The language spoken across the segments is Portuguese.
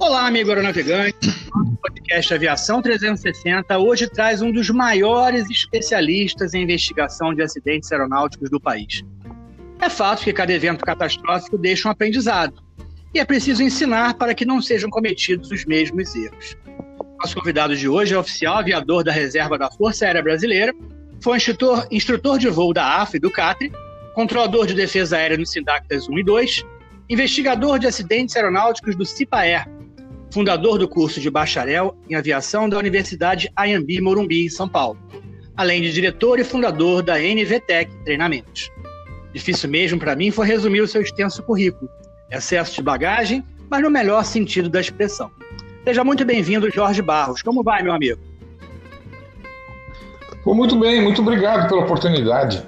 Olá, amigo aeronavegante. O podcast Aviação 360 hoje traz um dos maiores especialistas em investigação de acidentes aeronáuticos do país. É fato que cada evento catastrófico deixa um aprendizado e é preciso ensinar para que não sejam cometidos os mesmos erros. Nosso convidado de hoje é oficial aviador da Reserva da Força Aérea Brasileira, foi instrutor, instrutor de voo da AF e do CATRE, controlador de defesa aérea no Sindactas 1 e 2, investigador de acidentes aeronáuticos do CIPAER, fundador do curso de bacharel em aviação da Universidade Ayambi Morumbi, em São Paulo, além de diretor e fundador da NVTEC Treinamentos. Difícil mesmo para mim foi resumir o seu extenso currículo, excesso de bagagem, mas no melhor sentido da expressão. Seja muito bem-vindo, Jorge Barros. Como vai, meu amigo? Vou muito bem, muito obrigado pela oportunidade.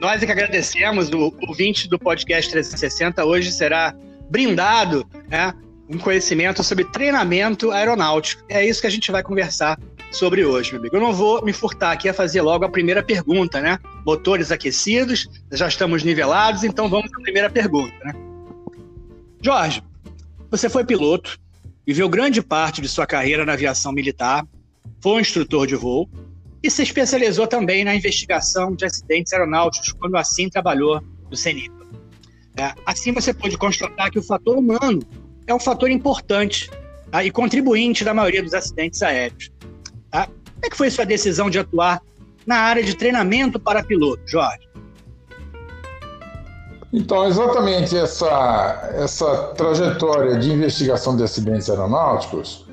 Nós é que agradecemos. O ouvinte do podcast 360 hoje será brindado né, um conhecimento sobre treinamento aeronáutico. É isso que a gente vai conversar sobre hoje, meu amigo. Eu não vou me furtar aqui a fazer logo a primeira pergunta, né? Motores aquecidos, já estamos nivelados, então vamos à primeira pergunta, né? Jorge, você foi piloto, viveu grande parte de sua carreira na aviação militar, foi um instrutor de voo e se especializou também na investigação de acidentes aeronáuticos, quando assim trabalhou no CENIPA. É, assim você pode constatar que o fator humano é um fator importante tá? e contribuinte da maioria dos acidentes aéreos. Tá? Como é que foi sua decisão de atuar na área de treinamento para piloto, Jorge? Então, exatamente essa, essa trajetória de investigação de acidentes aeronáuticos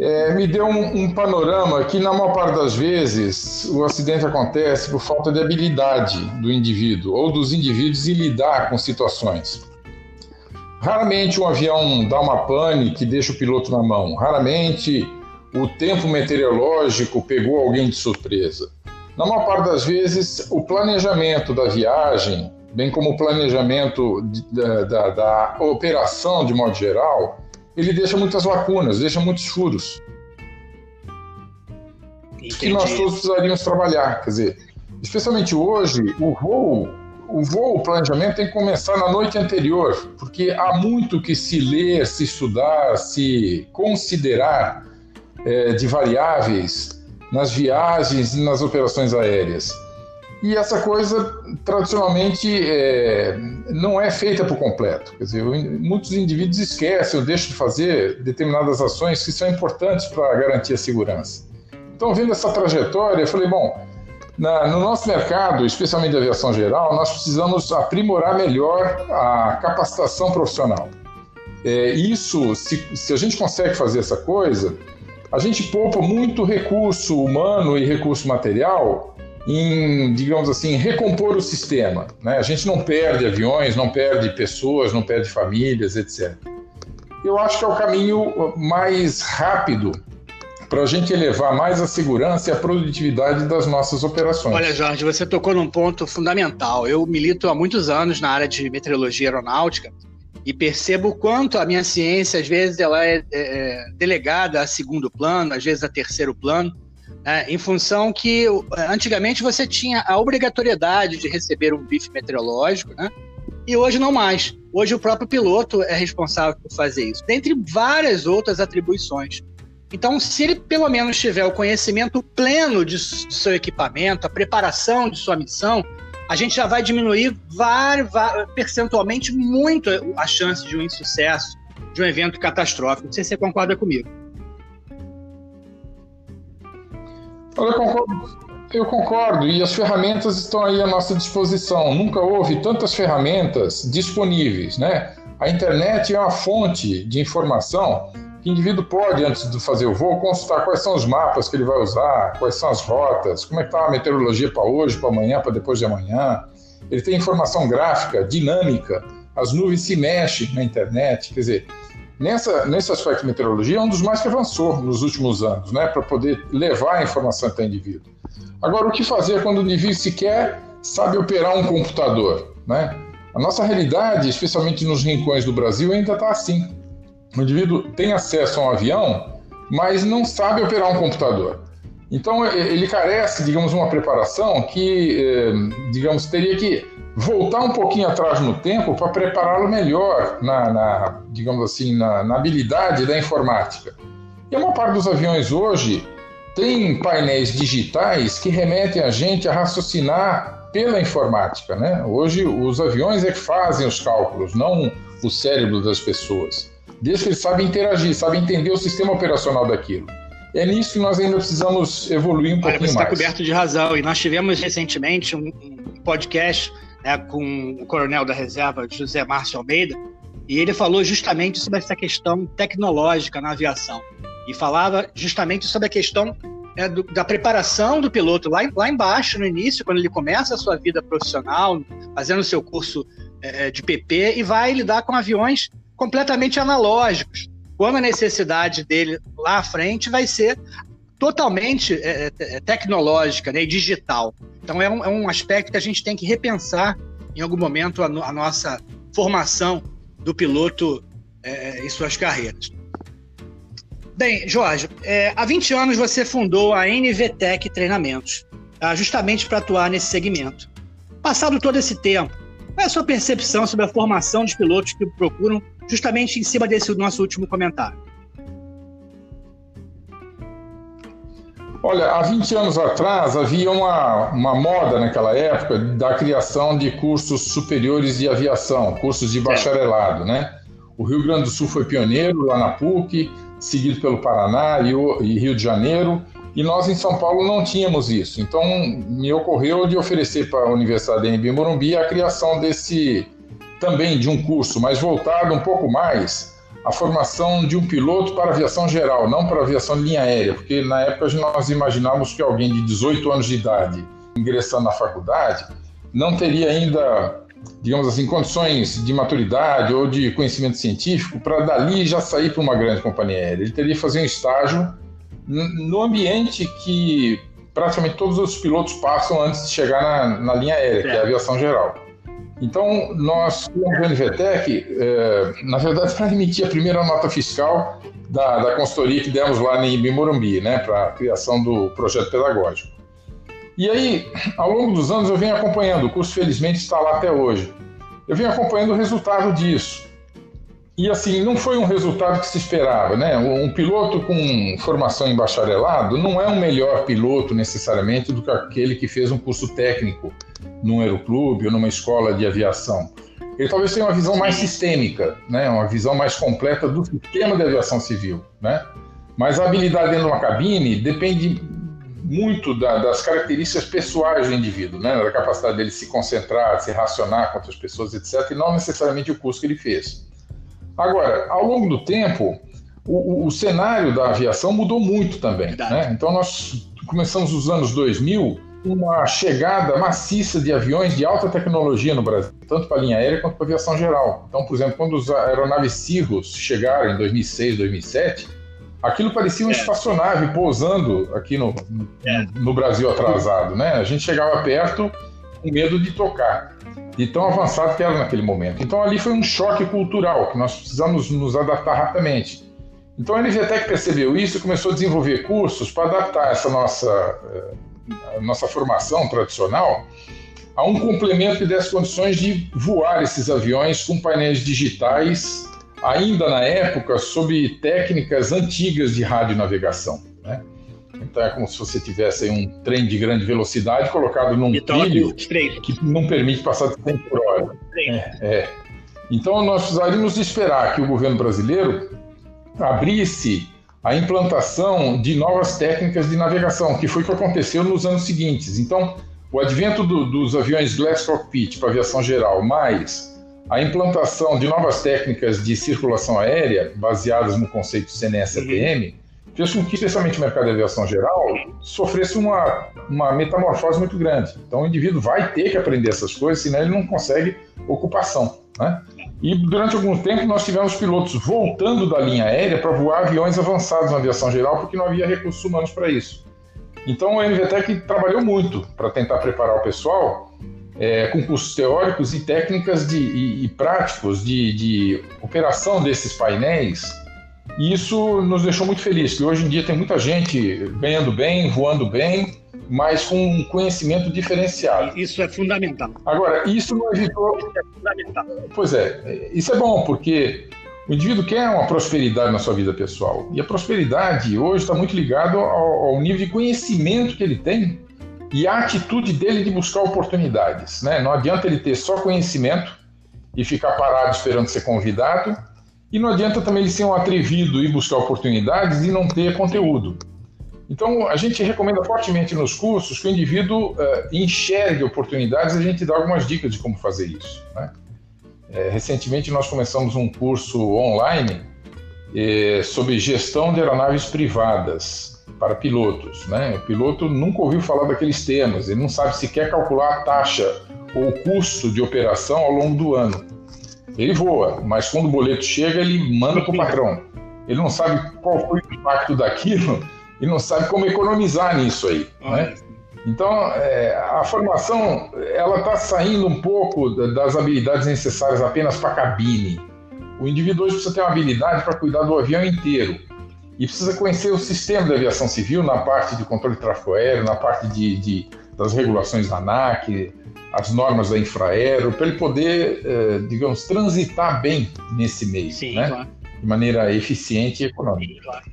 é, me deu um, um, panorama que, na maior parte das vezes, o acidente acontece por falta de habilidade do indivíduo ou dos indivíduos em lidar com situações. Raramente um avião dá uma pane que deixa o piloto na mão. Raramente o tempo meteorológico pegou alguém de surpresa. Na maior parte das vezes, o planejamento da viagem, bem como o planejamento da, da, da operação de modo geral, ele deixa muitas lacunas, deixa muitos furos. Entendi. Que nós todos precisaríamos trabalhar. Quer dizer, especialmente hoje, o voo o voo, o planejamento tem que começar na noite anterior, porque há muito que se ler, se estudar, se considerar é, de variáveis nas viagens e nas operações aéreas. E essa coisa, tradicionalmente, é, não é feita por completo. Quer dizer, muitos indivíduos esquecem ou deixam de fazer determinadas ações que são importantes para garantir a segurança. Então, vendo essa trajetória, eu falei, bom, na, no nosso mercado, especialmente da aviação geral, nós precisamos aprimorar melhor a capacitação profissional. É, isso, se, se a gente consegue fazer essa coisa, a gente poupa muito recurso humano e recurso material em, digamos assim, recompor o sistema. Né? A gente não perde aviões, não perde pessoas, não perde famílias, etc. Eu acho que é o caminho mais rápido para a gente elevar mais a segurança e a produtividade das nossas operações. Olha, Jorge, você tocou num ponto fundamental. Eu milito há muitos anos na área de meteorologia aeronáutica e percebo quanto a minha ciência, às vezes, ela é, é, é delegada a segundo plano, às vezes a terceiro plano, é, em função que antigamente você tinha a obrigatoriedade de receber um bife meteorológico, né? E hoje não mais. Hoje o próprio piloto é responsável por fazer isso, dentre várias outras atribuições. Então, se ele pelo menos tiver o conhecimento pleno de, seu equipamento, a preparação de sua missão, a gente já vai diminuir var, var, percentualmente muito a chance de um insucesso, de um evento catastrófico. Não sei se você concorda comigo. Eu concordo, eu concordo, e as ferramentas estão aí à nossa disposição. Nunca houve tantas ferramentas disponíveis, né? A internet é uma fonte de informação o indivíduo pode, antes de fazer o voo, consultar quais são os mapas que ele vai usar, quais são as rotas, como é que está a meteorologia para hoje, para amanhã, para depois de amanhã. Ele tem informação gráfica, dinâmica, as nuvens se mexem na internet, quer dizer, nessa, nesse aspecto de meteorologia é um dos mais que avançou nos últimos anos, né, para poder levar a informação até o indivíduo. Agora, o que fazer quando o indivíduo sequer sabe operar um computador, né? A nossa realidade, especialmente nos rincões do Brasil, ainda está assim. O indivíduo tem acesso a um avião, mas não sabe operar um computador. Então ele carece, digamos, uma preparação que, eh, digamos, teria que voltar um pouquinho atrás no tempo para prepará-lo melhor na, na, digamos assim, na, na habilidade da informática. E a maior parte dos aviões hoje tem painéis digitais que remetem a gente a raciocinar pela informática, né? Hoje os aviões é que fazem os cálculos, não o cérebro das pessoas. Desde que eles sabem interagir, sabem entender o sistema operacional daquilo. É nisso que nós ainda precisamos evoluir um Olha, pouquinho você mais. Você está coberto de razão. E nós tivemos recentemente um, um podcast né, com o coronel da reserva, José Márcio Almeida, e ele falou justamente sobre essa questão tecnológica na aviação. E falava justamente sobre a questão é, do, da preparação do piloto lá, lá embaixo, no início, quando ele começa a sua vida profissional, fazendo o seu curso é, de PP, e vai lidar com aviões completamente analógicos. Quando a necessidade dele lá à frente vai ser totalmente é, é, tecnológica né, e digital. Então é um, é um, aspecto que a gente tem que repensar em algum momento a, a nossa formação do piloto é, em suas carreiras. Bem, Jorge, é, há 20 anos você fundou a NVTEC Treinamentos, tá, justamente para atuar nesse segmento. Passado todo esse tempo, qual é a sua percepção sobre a formação dos pilotos que procuram justamente em cima desse nosso último comentário? Olha, há 20 anos atrás havia uma, uma moda naquela época da criação de cursos superiores de aviação, cursos de bacharelado, né? O Rio Grande do Sul foi pioneiro lá na PUC, seguido pelo Paraná e Rio de Janeiro, e nós em São Paulo não tínhamos isso. Então me ocorreu de oferecer para a Universidade de Morumbi a criação desse também de um curso, mas voltado um pouco mais a formação de um piloto para aviação geral, não para aviação de linha aérea, porque na época nós imaginávamos que alguém de 18 anos de idade ingressando na faculdade não teria ainda, digamos assim, condições de maturidade ou de conhecimento científico para dali já sair para uma grande companhia aérea. Ele teria que fazer um estágio no ambiente que praticamente todos os pilotos passam antes de chegar na, na linha aérea, que é a aviação geral. Então, nós, como NVTEC, é, na verdade, para emitir a primeira nota fiscal da, da consultoria que demos lá em Bimorumbi, né, para a criação do projeto pedagógico. E aí, ao longo dos anos, eu venho acompanhando, o curso felizmente está lá até hoje. Eu venho acompanhando o resultado disso. E assim, não foi um resultado que se esperava, né? Um piloto com formação em bacharelado não é um melhor piloto necessariamente do que aquele que fez um curso técnico num aeroclube ou numa escola de aviação. Ele talvez tenha uma visão mais sistêmica, né? Uma visão mais completa do sistema de aviação civil, né? Mas a habilidade dentro de uma cabine depende muito da, das características pessoais do indivíduo, né? Da capacidade dele se concentrar, se relacionar com outras pessoas, etc. E não necessariamente o curso que ele fez. Agora, ao longo do tempo, o, o cenário da aviação mudou muito também. Né? Então, nós começamos os anos 2000 uma chegada maciça de aviões de alta tecnologia no Brasil, tanto para a linha aérea quanto para a aviação geral. Então, por exemplo, quando os aeronaves Cirrus chegaram em 2006, 2007, aquilo parecia uma é. espaçonave pousando aqui no, no, é. no Brasil atrasado. Né? A gente chegava perto com medo de tocar de tão avançado que era naquele momento. Então ali foi um choque cultural que nós precisamos nos adaptar rapidamente. Então a NVTEC percebeu isso e começou a desenvolver cursos para adaptar essa nossa, eh, nossa formação tradicional a um complemento que desse condições de voar esses aviões com painéis digitais, ainda na época, sob técnicas antigas de radionavegação. Né? Então é como se você tivesse um trem de grande velocidade colocado num trilho que não permite passar de 100 por hora. É, é. Então nós precisaríamos esperar que o governo brasileiro abrisse a implantação de novas técnicas de navegação, que foi o que aconteceu nos anos seguintes. Então, o advento do, dos aviões Glass Cockpit para aviação geral, mais a implantação de novas técnicas de circulação aérea baseadas no conceito CNS-EPM, uhum fez com que, especialmente o mercado de aviação geral, sofresse uma, uma metamorfose muito grande. Então, o indivíduo vai ter que aprender essas coisas, senão ele não consegue ocupação. Né? E durante algum tempo nós tivemos pilotos voltando da linha aérea para voar aviões avançados na aviação geral, porque não havia recursos humanos para isso. Então o NVTEC trabalhou muito para tentar preparar o pessoal é, com cursos teóricos e técnicas de, e, e práticos de, de operação desses painéis e isso nos deixou muito felizes, que hoje em dia tem muita gente ganhando bem, voando bem, mas com um conhecimento diferenciado. Isso é fundamental. Agora, isso não evitou. Isso é fundamental. Pois é, isso é bom, porque o indivíduo quer uma prosperidade na sua vida pessoal. E a prosperidade hoje está muito ligado ao, ao, nível de conhecimento que ele tem e a atitude dele de buscar oportunidades. Né? Não adianta ele ter só conhecimento e ficar parado esperando ser convidado, e não adianta também ele ser um atrevido e buscar oportunidades e não ter conteúdo. Então, a gente recomenda fortemente nos cursos que o indivíduo uh, enxergue oportunidades e a gente dá algumas dicas de como fazer isso. Né? É, recentemente, nós começamos um curso online eh, sobre gestão de aeronaves privadas para pilotos. Né? O piloto nunca ouviu falar daqueles temas, ele não sabe sequer calcular a taxa ou o custo de operação ao longo do ano. Ele voa, mas quando o boleto chega, ele manda para o patrão. Ele não sabe qual foi o impacto daquilo e não sabe como economizar nisso aí. Né? Então, é, a formação ela está saindo um pouco das habilidades necessárias apenas para a cabine. O indivíduo hoje precisa ter uma habilidade para cuidar do avião inteiro e precisa conhecer o sistema da aviação civil na parte de controle de tráfego aéreo, na parte de, de das regulações da ANAC, as normas da Infraero, para ele poder, é, digamos, transitar bem nesse meio, Sim, né? Claro. de maneira eficiente e econômica. Sim, claro.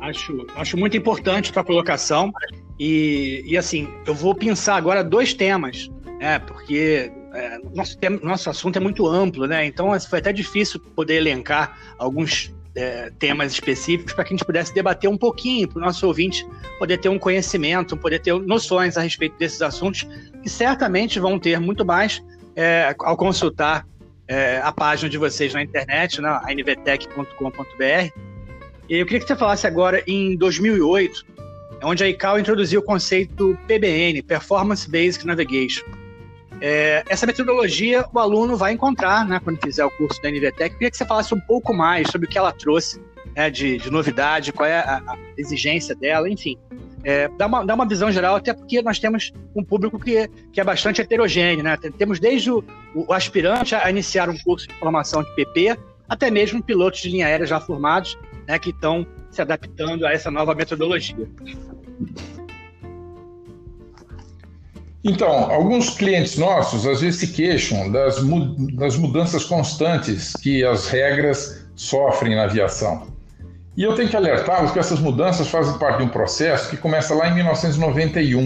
Acho, acho muito importante a colocação. E, e assim, eu vou pensar agora dois temas, né? Porque é, nosso, tema, nosso assunto é muito amplo, né? Então assim, foi até difícil poder elencar alguns é, temas específicos para que a gente pudesse debater um pouquinho, para o nosso ouvinte poder ter um conhecimento, poder ter noções a respeito desses assuntos, que certamente vão ter muito mais é, ao consultar é, a página de vocês na internet, na né? nvtech.com.br. Eu queria que você falasse agora em 2008, onde a ICAO introduziu o conceito PBN, Performance Basic Navigation. É, essa metodologia o aluno vai encontrar né, quando fizer o curso da NVTEC. Queria que você falasse um pouco mais sobre o que ela trouxe né, de, de, novidade, qual é a, a exigência dela, enfim. É, dá, uma, dá uma visão geral, até porque nós temos um público que, que é bastante heterogêneo. Né? Temos desde o, o aspirante a iniciar um curso de formação de PP, até mesmo pilotos de linha aérea já formados, né, que estão se adaptando a essa nova metodologia. Então, alguns clientes nossos às vezes se queixam das, das mudanças constantes que as regras sofrem na aviação. E eu tenho que alertá-los que essas mudanças fazem parte de um processo que começa lá em 1991.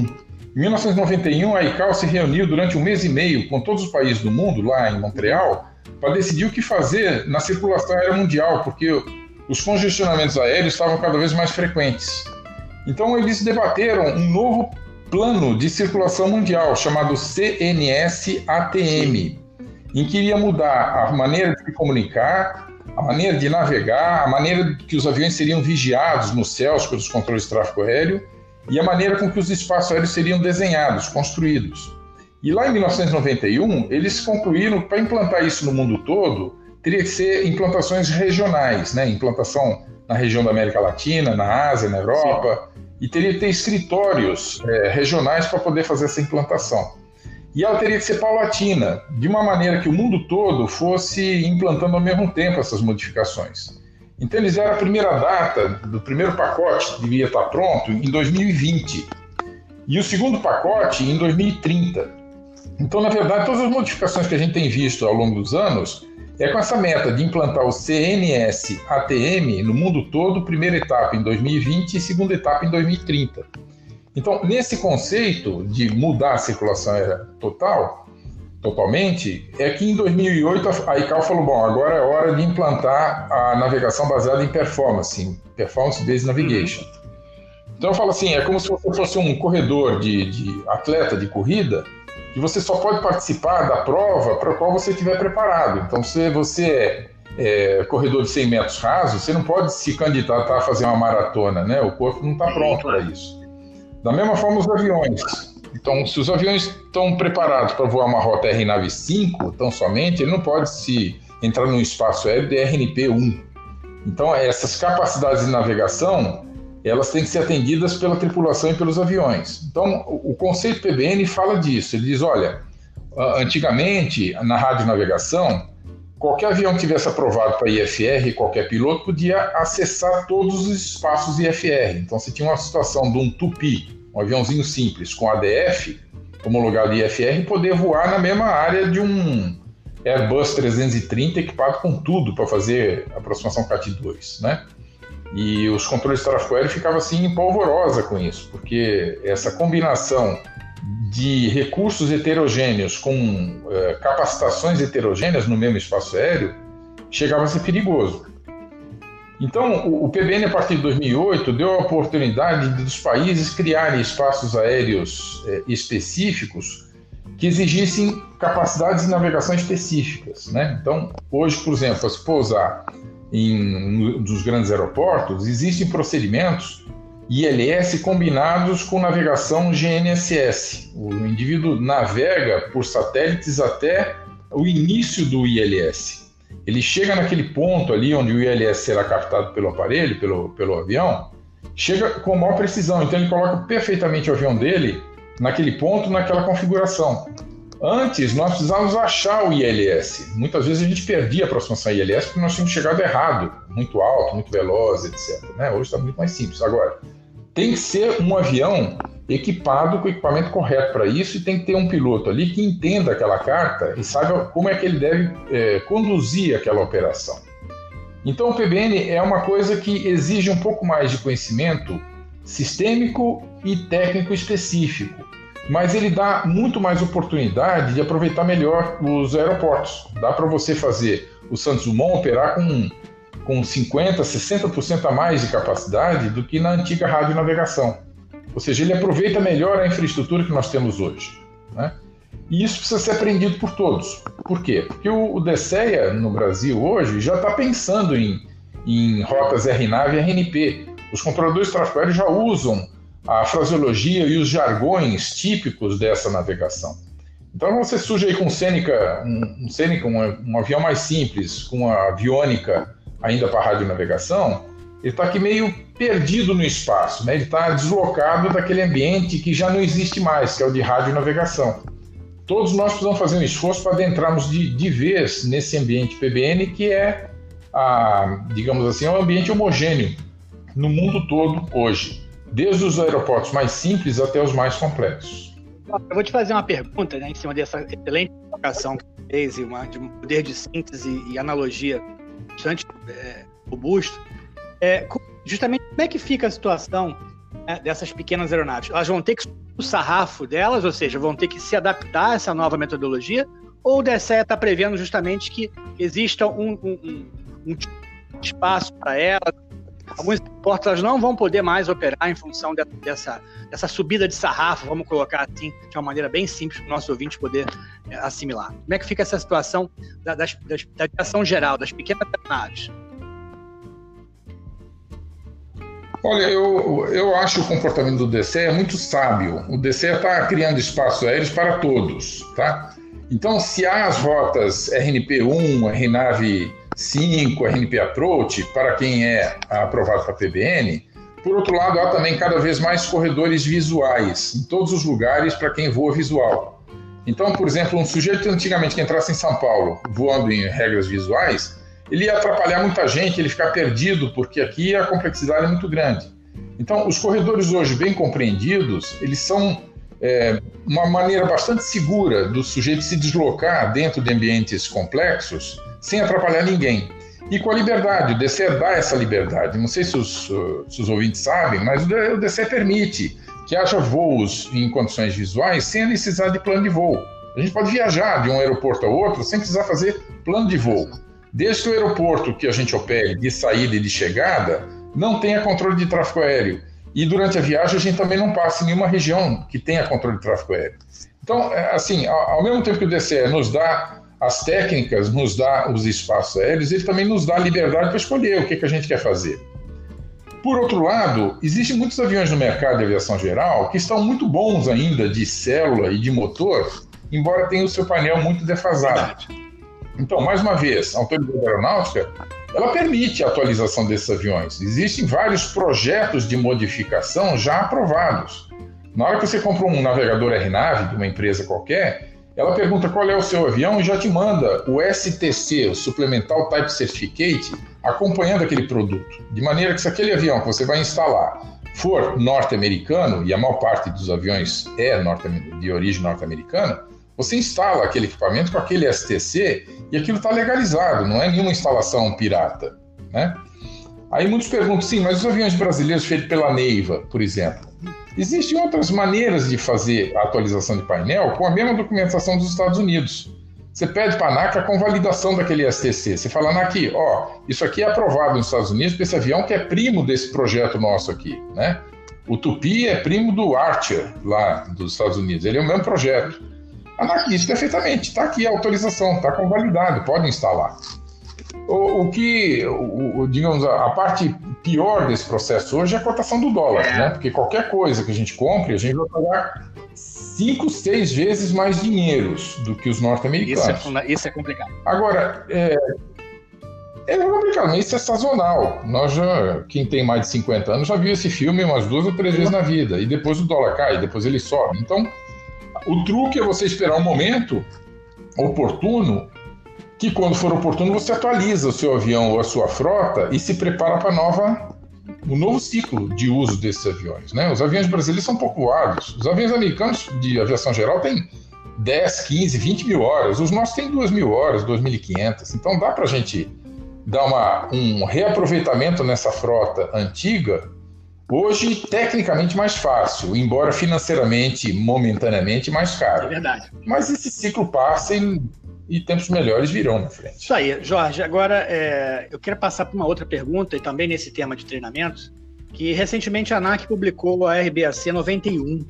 Em 1991, a ICAO se reuniu durante um mês e meio com todos os países do mundo, lá em Montreal, para decidir o que fazer na circulação aérea mundial, porque os congestionamentos aéreos estavam cada vez mais frequentes. Então eles debateram um novo plano de circulação mundial chamado CNS-ATM, em que iria mudar a maneira de se comunicar, a maneira de navegar, a maneira que os aviões seriam vigiados nos céus pelos controles de tráfego aéreo e a maneira com que os espaços aéreos seriam desenhados, construídos. E lá em 1991, eles concluíram que para implantar isso no mundo todo, teria que ser implantações regionais, né? implantação na região da América Latina, na Ásia, na Europa, Sim. e teria que ter escritórios é, regionais para poder fazer essa implantação. E ela teria que ser paulatina, de uma maneira que o mundo todo fosse implantando ao mesmo tempo essas modificações. Então eles deram a primeira data do primeiro pacote, devia estar pronto, em 2020, e o segundo pacote em 2030. Então, na verdade, todas as modificações que a gente tem visto ao longo dos anos é com essa meta de implantar o CNS ATM no mundo todo, primeira etapa em 2020 e segunda etapa em 2030. Então, nesse conceito de mudar a circulação aérea total, totalmente, é que em 2008 a ICAO falou: bom, agora é hora de implantar a navegação baseada em performance, em Performance Based Navigation. Então, eu falo assim: é como se você fosse um corredor de, de atleta de corrida que você só pode participar da prova para a qual você estiver preparado. Então, se você é, é corredor de 100 metros rasos, você não pode se candidatar a fazer uma maratona, né? O corpo não está pronto para isso. Da mesma forma, os aviões. Então, se os aviões estão preparados para voar uma rota RNAV 5, tão somente, ele não pode se entrar num espaço aéreo de RNP 1. Então, essas capacidades de navegação elas têm que ser atendidas pela tripulação e pelos aviões. Então, o conceito PBN fala disso. Ele diz: olha, antigamente, na radionavegação, qualquer avião que tivesse aprovado para IFR, qualquer piloto podia acessar todos os espaços IFR. Então, você tinha uma situação de um tupi um aviãozinho simples com ADF, homologado IFR, poder voar na mesma área de um Airbus 330 equipado com tudo para fazer aproximação CAT-2, né? E os controles de tráfego aéreo ficavam assim polvorosa com isso, porque essa combinação de recursos heterogêneos com é, capacitações heterogêneas no mesmo espaço aéreo chegava a ser perigoso. Então, o, PBN, a partir de 2008, deu a oportunidade dos países criarem espaços aéreos é, específicos que exigissem capacidades de navegação específicas. Né? Então, hoje, por exemplo, se pousar em dos grandes aeroportos, existem procedimentos ILS combinados com navegação GNSS. O indivíduo navega por satélites até o início do ILS. Ele chega naquele ponto ali onde o ILS será captado pelo aparelho, pelo, pelo avião, chega com maior precisão. Então ele coloca perfeitamente o avião dele naquele ponto, naquela configuração. Antes, nós precisávamos achar o ILS. Muitas vezes a gente perdia a aproximação ILS porque nós tínhamos chegado errado, muito alto, muito veloz, etc. Né? Hoje está muito mais simples. Agora, tem que ser um avião equipado com o equipamento correto para isso e tem que ter um piloto ali que entenda aquela carta e saiba como é que ele deve é, conduzir aquela operação. Então, o PBN é uma coisa que exige um pouco mais de conhecimento sistêmico e técnico específico, mas ele dá muito mais oportunidade de aproveitar melhor os aeroportos. Dá para você fazer o Santos Dumont operar com com 50%, 60% a mais de capacidade do que na antiga radionavegação. Ou seja, ele aproveita melhor a infraestrutura que nós temos hoje. Né? E isso precisa ser aprendido por todos. Por quê? Porque o, o no Brasil hoje já está pensando em, em rotas RNAV e RNP. Os controladores de tráfego aéreo já usam a fraseologia e os jargões típicos dessa navegação. Então você surge aí com Seneca, um, Seneca, um, um avião mais simples, com a aviônica ainda para radionavegação, ele está aqui meio perdido no espaço, né? ele está deslocado daquele ambiente que já não existe mais, que é o de radionavegação. Todos nós precisamos fazer um esforço para adentrarmos de, de vez nesse ambiente PBN, que é, a, digamos assim, é um ambiente homogêneo no mundo todo hoje, desde os aeroportos mais simples até os mais complexos. Eu vou te fazer uma pergunta né, em cima dessa excelente colocação que você fez, uma, de um poder de síntese e analogia bastante é, robusto. É, justamente como é que fica a situação né, dessas pequenas aeronaves? Elas vão ter que o sarrafo delas, ou seja, vão ter que se adaptar a essa nova metodologia, ou o DSE está prevendo justamente que exista um, um, um, um espaço para elas, alguns portos não vão poder mais operar em função de, dessa, dessa subida de sarrafo, vamos colocar assim, de uma maneira bem simples para o nosso ouvinte poder é, assimilar. Como é que fica essa situação da, das, das, da aviação geral, das pequenas aeronaves? Olha, eu, eu acho o comportamento do DCE é muito sábio. O DCE está criando espaços aéreos para todos, tá? Então, se há as rotas RNP1, RNAV 5, RNP Approach, para quem é aprovado para PBN. Por outro lado, há também cada vez mais corredores visuais em todos os lugares para quem voa visual. Então, por exemplo, um sujeito antigamente que entrasse em São Paulo voando em regras visuais, ele ia atrapalhar muita gente, ele ficar perdido, porque aqui a complexidade é muito grande. Então, os corredores hoje bem compreendidos, eles são é, uma maneira bastante segura do sujeito se deslocar dentro de ambientes complexos sem atrapalhar ninguém. E com a liberdade, o DC dá essa liberdade. Não sei se os, se os ouvintes sabem, mas o DC permite que haja voos em condições visuais sem a necessidade de plano de voo. A gente pode viajar de um aeroporto a outro sem precisar fazer plano de voo. Desde que o aeroporto que a gente opere de saída e de chegada não tenha controle de tráfego aéreo. E durante a viagem a gente também não passa em nenhuma região que tenha controle de tráfego aéreo. Então, é, assim, ao mesmo tempo que o DCE nos dá as técnicas, nos dá os espaços aéreos, ele também nos dá a liberdade para escolher o que, que a gente quer fazer. Por outro lado, existem muitos aviões no mercado de aviação geral que estão muito bons ainda de célula e de motor, embora tenham o seu painel muito defasado. Então, mais uma vez, a autoridade aeronáutica ela permite a atualização desses aviões. Existem vários projetos de modificação já aprovados. Na hora que você compra um navegador RNAV de uma empresa qualquer, ela pergunta qual é o seu avião e já te manda o STC, o Supplemental Type Certificate, acompanhando aquele produto. De maneira que se aquele avião que você vai instalar for norte-americano, e a maior parte dos aviões é de origem norte-americana, você instala aquele equipamento com aquele STC e aquilo está legalizado, não é nenhuma instalação pirata. Né? Aí muitos perguntam, sim, mas os aviões brasileiros feitos pela Neiva, por exemplo, existem outras maneiras de fazer a atualização de painel com a mesma documentação dos Estados Unidos. Você pede para a ANAC a convalidação daquele STC. Você fala, ANAC, ó, isso aqui é aprovado nos Estados Unidos para esse avião que é primo desse projeto nosso aqui, né? O Tupi é primo do Archer, lá dos Estados Unidos. Ele é o mesmo projeto. Isso perfeitamente. Está aqui a autorização, está convalidado, pode instalar. O, o que, o, digamos, a, a, parte pior desse processo hoje é a cotação do dólar, né? Porque qualquer coisa que a gente compre, a gente vai pagar cinco, seis vezes mais dinheiros do que os norte-americanos. Isso, é, isso é complicado. Agora, é, é complicado, mas isso é sazonal. Nós já, quem tem mais de 50 anos já viu esse filme umas duas ou três vezes na vida. E depois o dólar cai, depois ele sobe. Então, o truque é você esperar um momento oportuno que quando for oportuno você atualiza o seu avião ou a sua frota e se prepara para nova o novo ciclo de uso desses aviões. Né? Os aviões brasileiros são pouco voados. Os aviões americanos de aviação geral têm 10, 15, 20 mil horas. Os nossos têm 2 mil horas, 2.500. Então dá para a gente dar uma, um reaproveitamento nessa frota antiga. Hoje, tecnicamente mais fácil, embora financeiramente, momentaneamente, mais caro. É verdade. Mas esse ciclo passa e e tempos melhores virão na frente. Isso aí, Jorge. Agora, é, eu quero passar para uma outra pergunta, e também nesse tema de treinamento, que recentemente a ANAC publicou a RBAC 91.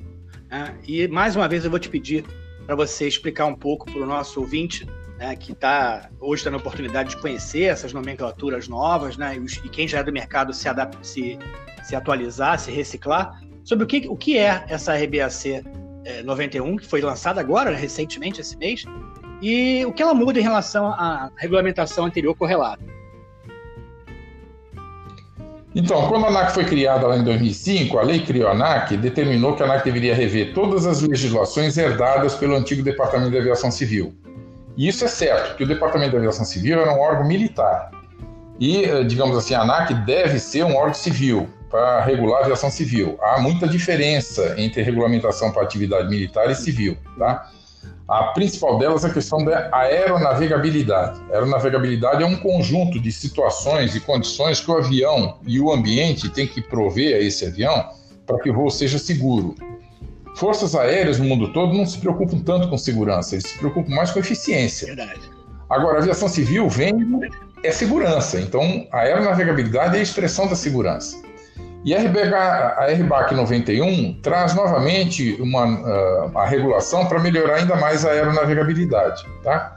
Né? E mais uma vez eu vou te pedir para você explicar um pouco para o nosso ouvinte, né, que tá, hoje está na oportunidade de conhecer essas nomenclaturas novas, né, e, quem já é do mercado se, adapta, se, se atualizar, se reciclar, sobre o que, o que é essa RBAC é, 91, que foi lançada agora, recentemente, esse mês, e o que ela muda em relação à regulamentação anterior correlata? Então, quando a ANAC foi criada lá em 2005, a lei criou a ANAC determinou que a ANAC deveria rever todas as legislações herdadas pelo antigo Departamento de Aviação Civil. E isso é certo, porque o Departamento de Aviação Civil era um órgão militar. E, eh, digamos assim, a ANAC deve ser um órgão civil para regular a aviação civil. Há muita diferença entre regulamentação para atividade militar e civil, tá? A principal delas é a questão da aeronavegabilidade. A aeronavegabilidade é um conjunto de situações e condições que o avião e o ambiente têm que prover a esse avião para que o voo seja seguro. Forças aéreas no mundo todo não se preocupam tanto com segurança, eles se preocupam mais com eficiência. Verdade. Agora, a aviação civil vem é segurança, então a aeronavegabilidade é a expressão da segurança. E a, RBH, a RBAC 91 traz novamente uma, uh, a regulação para melhorar ainda mais a aeronavegabilidade. Tá?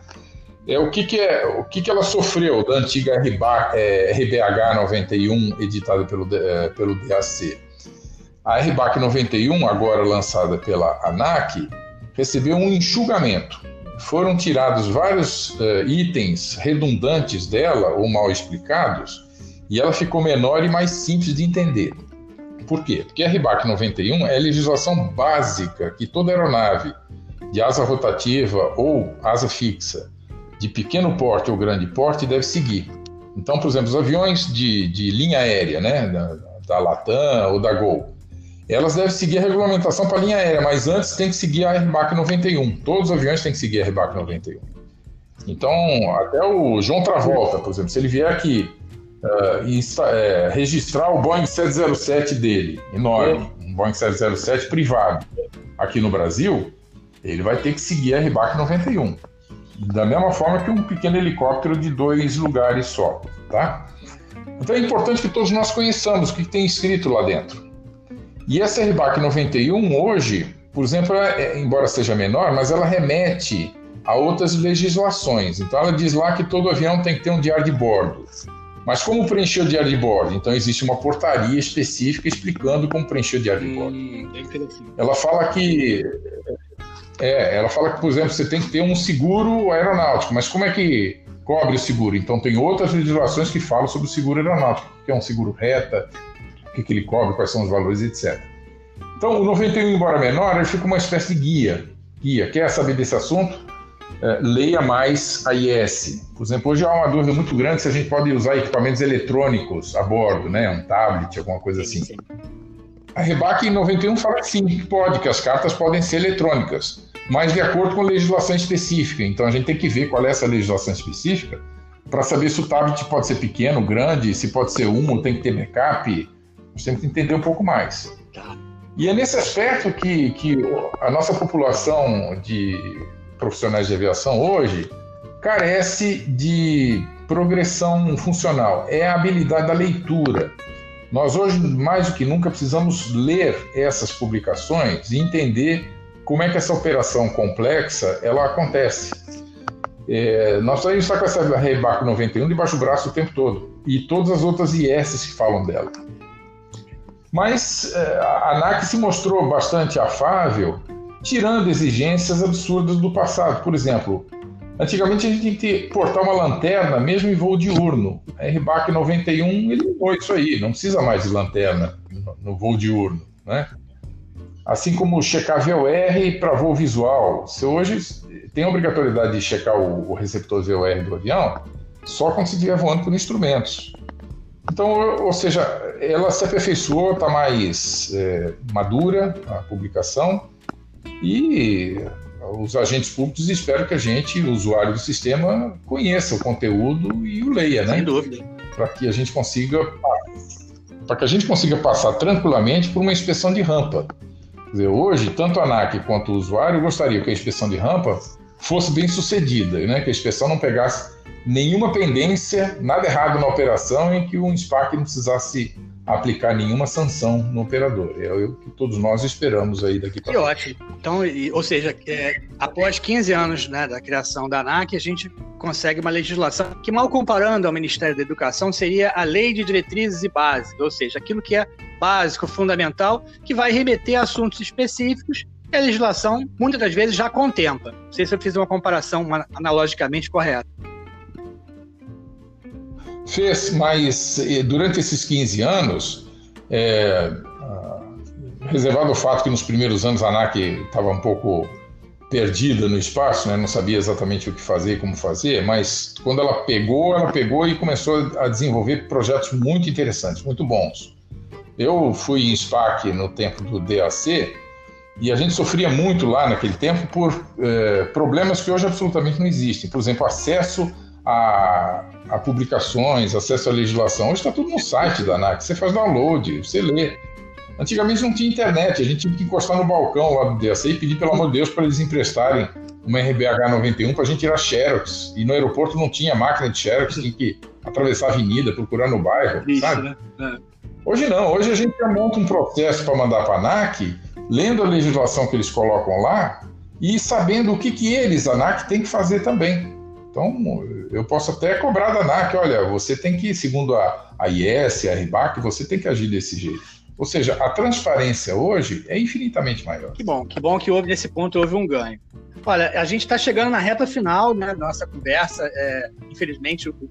É, o que, que, é, o que, que ela sofreu da antiga é, RBH 91, editada pelo, é, pelo DAC? A RBAC 91, agora lançada pela ANAC, recebeu um enxugamento. Foram tirados vários uh, itens redundantes dela ou mal explicados e ela ficou menor e mais simples de entender. Por quê? Porque a RBAC 91 é a legislação básica que toda aeronave de asa rotativa ou asa fixa, de pequeno porte ou grande porte, deve seguir. Então, por exemplo, os aviões de, de linha aérea, né, da, da Latam ou da Gol, elas devem seguir a regulamentação para a linha aérea, mas antes tem que seguir a RBAC 91. Todos os aviões têm que seguir a RBAC 91. Então, até o João Travolta, por exemplo, se ele vier aqui uh, e, uh, registrar o Boeing 707 dele, enorme, um Boeing 707 privado, aqui no Brasil, ele vai ter que seguir a RBAC 91. Da mesma forma que um pequeno helicóptero de dois lugares só, tá? Então é importante que todos nós conheçamos o que tem escrito lá dentro. E essa RBAC 91 hoje, por exemplo, é, embora seja menor, mas ela remete a outras legislações. Então ela diz lá que todo avião tem que ter um diário de bordo. Mas como preencher o diário de bordo? Então existe uma portaria específica explicando como preencher o diário de bordo. Hum, ela fala que é, ela fala que, por exemplo, você tem que ter um seguro aeronáutico, mas como é que cobre o seguro? Então tem outras legislações que falam sobre o seguro aeronáutico, que é um seguro reta, que, que ele cobre, quais são os valores, etc. Então o 91, embora menor, ele fica uma espécie de guia. Guia, quer saber desse assunto? É, leia mais a IS. Por exemplo, hoje há uma dúvida muito grande se a gente pode usar equipamentos eletrônicos a bordo, né? Um tablet, alguma coisa assim. A REBAC em 91 fala que sim, que pode, que as cartas podem ser eletrônicas, mas de acordo com legislação específica. Então a gente tem que ver qual é essa legislação específica para saber se o tablet pode ser pequeno, grande, se pode ser um tem que ter backup. Nós temos que entender um pouco mais. Tá. E é nesse aspecto que, que a nossa população de profissionais de aviação hoje carece de progressão funcional. É a habilidade da leitura. Nós hoje, mais do que nunca, precisamos ler essas publicações e entender como é que essa operação complexa ela acontece. É, nós estamos estar com essa Rebaco 91 debaixo do braço o tempo todo e todas as outras IS que falam dela. Mas é, a ANAC se mostrou bastante afável, tirando exigências absurdas do passado. Por exemplo, antigamente a gente tinha que portar uma lanterna mesmo em voo diurno. A RBAC 91 ele mudou isso aí, não precisa mais de lanterna no voo diurno, né? Assim como checar VOR para voo visual. Você hoje tem obrigatoriedade de checar o, receptor VOR do avião só quando se estiver voando por instrumentos. Então, ou seja, ela se aperfeiçoou, está mais é, madura a publicação e os agentes públicos esperam que a gente, o usuário do sistema, conheça o conteúdo e o leia, né? Sem dúvida. Para que a gente consiga para que a gente consiga passar tranquilamente por uma inspeção de rampa. Quer dizer, hoje, tanto a ANAC quanto o usuário gostariam que a inspeção de rampa fosse bem sucedida, né? que a inspeção não pegasse nenhuma pendência, nada errado na operação em que o SPAC não precisasse aplicar nenhuma sanção no operador. É o que todos nós esperamos aí daqui para frente. Que ótimo. Então, e, ou seja, é, após 15 anos né, da criação da ANAC, a gente consegue uma legislação que, mal comparando ao Ministério da Educação, seria a Lei de Diretrizes e Bases, ou seja, aquilo que é básico, fundamental, que vai remeter a assuntos específicos que a legislação, muitas das vezes, já contempla. Não sei se eu fiz uma comparação analogicamente correta. Fez, mas eh, durante esses 15 anos, é, reservado o fato que nos primeiros anos a ANAC estava um pouco perdida no espaço, né? não sabia exatamente o que fazer e como fazer, mas quando ela pegou, ela pegou e começou a desenvolver projetos muito interessantes, muito bons. Eu fui em SPAC no tempo do DAC e a gente sofria muito lá naquele tempo por é, problemas que hoje absolutamente não existem. Por exemplo, acesso a, a publicações, acesso à legislação. Hoje está tudo no site da ANAC. Você faz download, você lê. Antigamente não tinha internet, a gente tinha que encostar no balcão lá do DSA e pedir, pelo amor de Deus, para eles emprestarem uma RBH 91 para a gente tirar Xerox. E no aeroporto não tinha máquina de Xerox, tinha que atravessar a avenida, procurar no bairro, Isso, sabe? Né? É. Hoje não, hoje a gente monta um processo para mandar para a ANAC, lendo a legislação que eles colocam lá e sabendo o que, que eles, a ANAC, tem que fazer também. Então, eu posso até cobrar da ANAC, olha, você tem que, segundo a, a IS, a RIBAC, você tem que agir desse jeito. Ou seja, a transparência hoje é infinitamente maior. Que bom, que bom que houve nesse ponto houve um ganho. Olha, a gente está chegando na reta final né, da nossa conversa. É, infelizmente, o,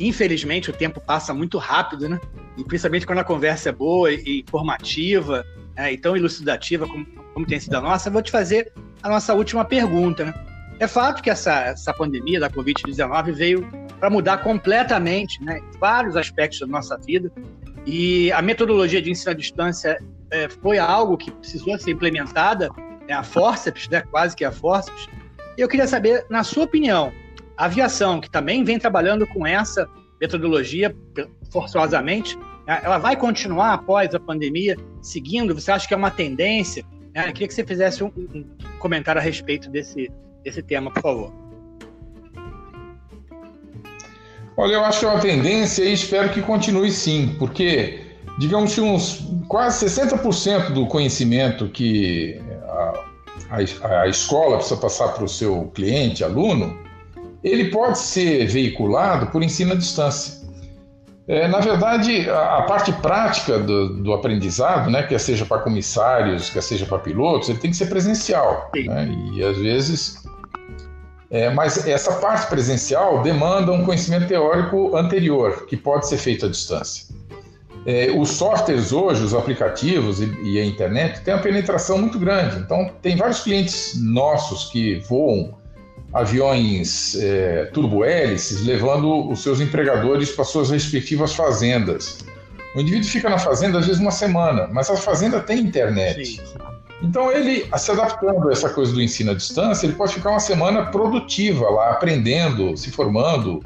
infelizmente, o tempo passa muito rápido, né? E principalmente quando a conversa é boa e informativa é, e tão elucidativa como, como tem sido a nossa, eu vou te fazer a nossa última pergunta, né? É fato que essa, essa pandemia da Covid-19 veio para mudar completamente né, vários aspectos da nossa vida e a metodologia de ensino à distância é, foi algo que precisou ser implementada, é a forceps, né, quase que a forceps. Eu queria saber, na sua opinião, a aviação, que também vem trabalhando com essa metodologia forçosamente, né, ela vai continuar após a pandemia seguindo? Você acha que é uma tendência? Eu queria que você fizesse um comentário a respeito desse, esse tema, por favor. Olha, eu acho que é uma tendência e espero que continue sim, porque, digamos que uns quase 60% do conhecimento que a, a, a escola precisa passar para o seu cliente, aluno, ele pode ser veiculado por ensino à distância. É, na verdade, a, a, parte prática do, do, aprendizado, né, quer seja para comissários, quer seja para pilotos, ele tem que ser presencial. Né? E às vezes é, mas essa parte presencial demanda um conhecimento teórico anterior, que pode ser feito à distância. É, os softwares hoje, os aplicativos e, e, a internet têm uma penetração muito grande. Então, tem vários clientes nossos que voam aviões é, turbohélices, levando os seus empregadores para suas respectivas fazendas, O indivíduo fica na fazenda às vezes uma semana, mas a fazenda tem internet. Sim. Então ele, se adaptando a essa coisa do ensino à distância, ele pode ficar uma semana produtiva lá, aprendendo, se formando,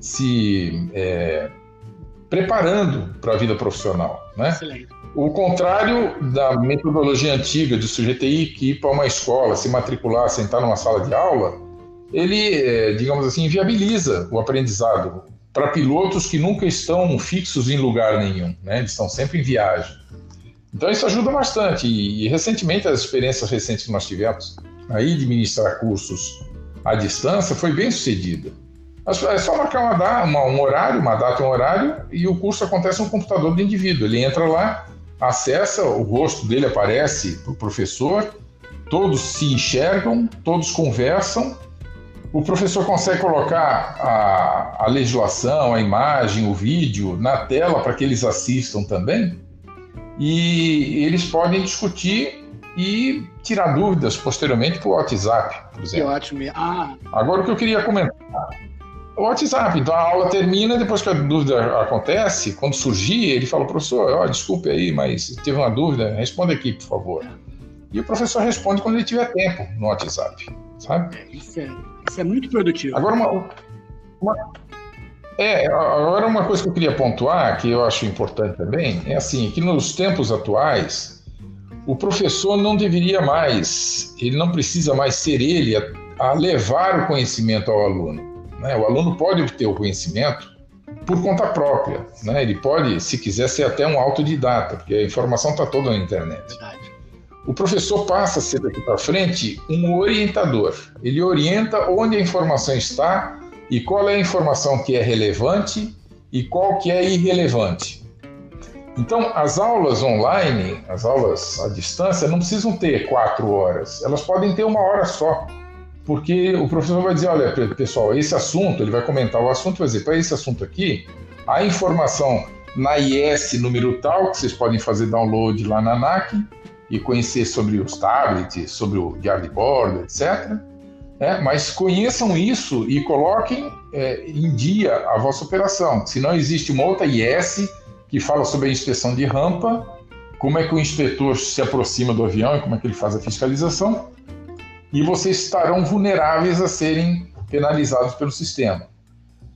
se é, preparando para a vida profissional, né? Excelente. O contrário da metodologia antiga de sujeito que ir para uma escola, se matricular, sentar numa sala de aula, ele, é, digamos assim, viabiliza o aprendizado para pilotos que nunca estão fixos em lugar nenhum, né? Eles estão sempre em viagem. Então isso ajuda bastante. E, e recentemente, as experiências recentes que nós tivemos aí de ministrar cursos à distância foi bem sucedida. É só marcar uma, uma, um horário, uma data, um horário, e o curso acontece no computador do indivíduo. Ele entra lá, acessa, o rosto dele aparece para o professor, todos se enxergam, todos conversam, o professor consegue colocar a, a legislação, a imagem, o vídeo na tela para que eles assistam também, e eles podem discutir e tirar dúvidas posteriormente por WhatsApp, por exemplo. Que ótimo. Ah. Agora o que eu queria comentar. O WhatsApp, então a aula termina, depois que a dúvida acontece, quando surgir, ele fala, professor, oh, desculpe aí, mas teve uma dúvida, responda aqui, por favor. E o professor responde quando ele tiver tempo no WhatsApp, sabe? É, isso é, isso é muito produtivo. Agora, uma, uma, é, agora uma coisa que eu queria pontuar, que eu acho importante também, é assim, que nos tempos atuais, o professor não deveria mais, ele não precisa mais ser ele a, a levar o conhecimento ao aluno. Né? O aluno pode obter o conhecimento por conta própria. Né? Ele pode, se quiser, ser até um autodidata, porque a informação está toda na internet. Verdade. O professor passa a ser daqui para frente um orientador. Ele orienta onde a informação está e qual é a informação que é relevante e qual que é irrelevante. Então, as aulas online, as aulas à distância, não precisam ter quatro horas, elas podem ter uma hora só, porque o professor vai dizer: olha, pessoal, esse assunto, ele vai comentar o assunto, vai dizer: para esse assunto aqui, a informação na IS número tal, que vocês podem fazer download lá na ANAC e conhecer sobre os tablets, sobre o diário de bordo, etc. É, mas conheçam isso e coloquem é, em dia a vossa operação. Se não existe uma outra IS que fala sobre a inspeção de rampa, como é que o inspetor se aproxima do avião e como é que ele faz a fiscalização, e vocês estarão vulneráveis a serem penalizados pelo sistema.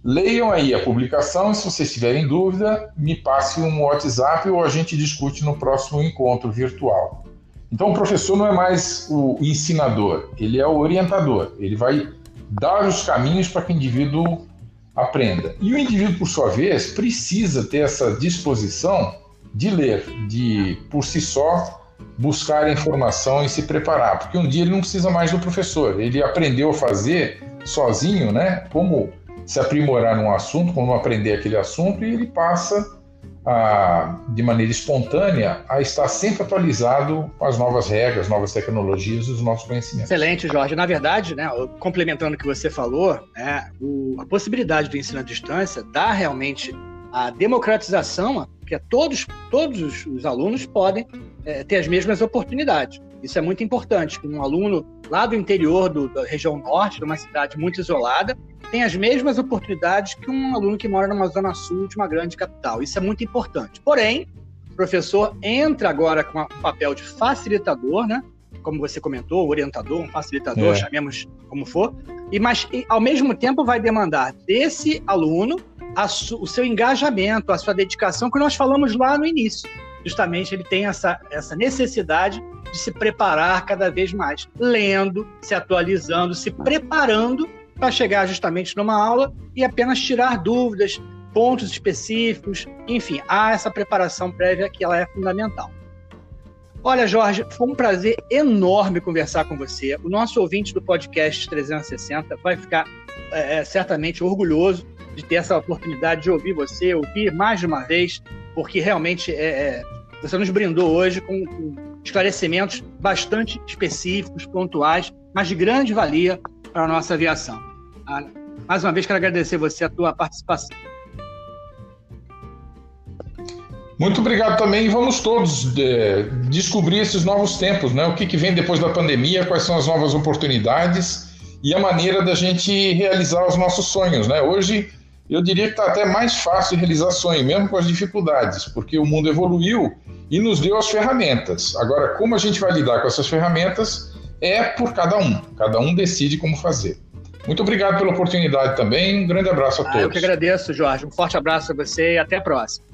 Leiam aí a publicação e se vocês tiverem dúvida, me passe um WhatsApp ou a gente discute no próximo encontro virtual. Então o professor não é mais o ensinador, ele é o orientador. Ele vai dar os caminhos para que o indivíduo aprenda. E o indivíduo, por sua vez, precisa ter essa disposição de ler, de por si só buscar informação e se preparar, porque um dia ele não precisa mais do professor, ele aprendeu a fazer sozinho, né? Como se aprimorar num assunto, como aprender aquele assunto, e ele passa a, de maneira espontânea a estar sempre atualizado com as novas regras, novas tecnologias e os novos conhecimentos. Excelente, Jorge. Na verdade, né, complementando o que você falou, né, o, a possibilidade do ensino à distância dá realmente a democratização, que todos, todos os alunos podem é, ter as mesmas oportunidades. Isso é muito importante, que um aluno lá do interior do, da região norte, de uma cidade muito isolada, tem as mesmas oportunidades que um aluno que mora numa zona sul de uma grande capital. Isso é muito importante. Porém, o professor entra agora com um papel de facilitador, né? Como você comentou, orientador, um facilitador, é. chamemos como for, e mas e, ao mesmo tempo vai demandar desse aluno o seu engajamento, a sua dedicação, que nós falamos lá no início. Justamente ele tem essa, essa necessidade de se preparar cada vez mais, lendo, se atualizando, se preparando para chegar justamente numa aula e apenas tirar dúvidas, pontos específicos, enfim, há essa preparação prévia que ela é fundamental. Olha, Jorge, foi um prazer enorme conversar com você. O nosso ouvinte do podcast 360 vai ficar é, é, certamente orgulhoso de ter essa oportunidade de ouvir você, ouvir mais de uma vez, porque realmente é, é, você nos brindou hoje com, esclarecimentos bastante específicos, pontuais, mas de grande valia para a nossa aviação. Ah, mais uma vez, quero agradecer você a tua participação. Muito obrigado também. Vamos todos é, descobrir esses novos tempos, né? O que, que vem depois da pandemia, quais são as novas oportunidades e a maneira da gente realizar os nossos sonhos, né? Hoje eu diria que está até mais fácil realizar sonho, mesmo com as dificuldades, porque o mundo evoluiu e nos deu as ferramentas. Agora, como a gente vai lidar com essas ferramentas é por cada um. Cada um decide como fazer. Muito obrigado pela oportunidade também. Um grande abraço a todos. Ah, eu que agradeço, Jorge. Um forte abraço a você e até a próxima.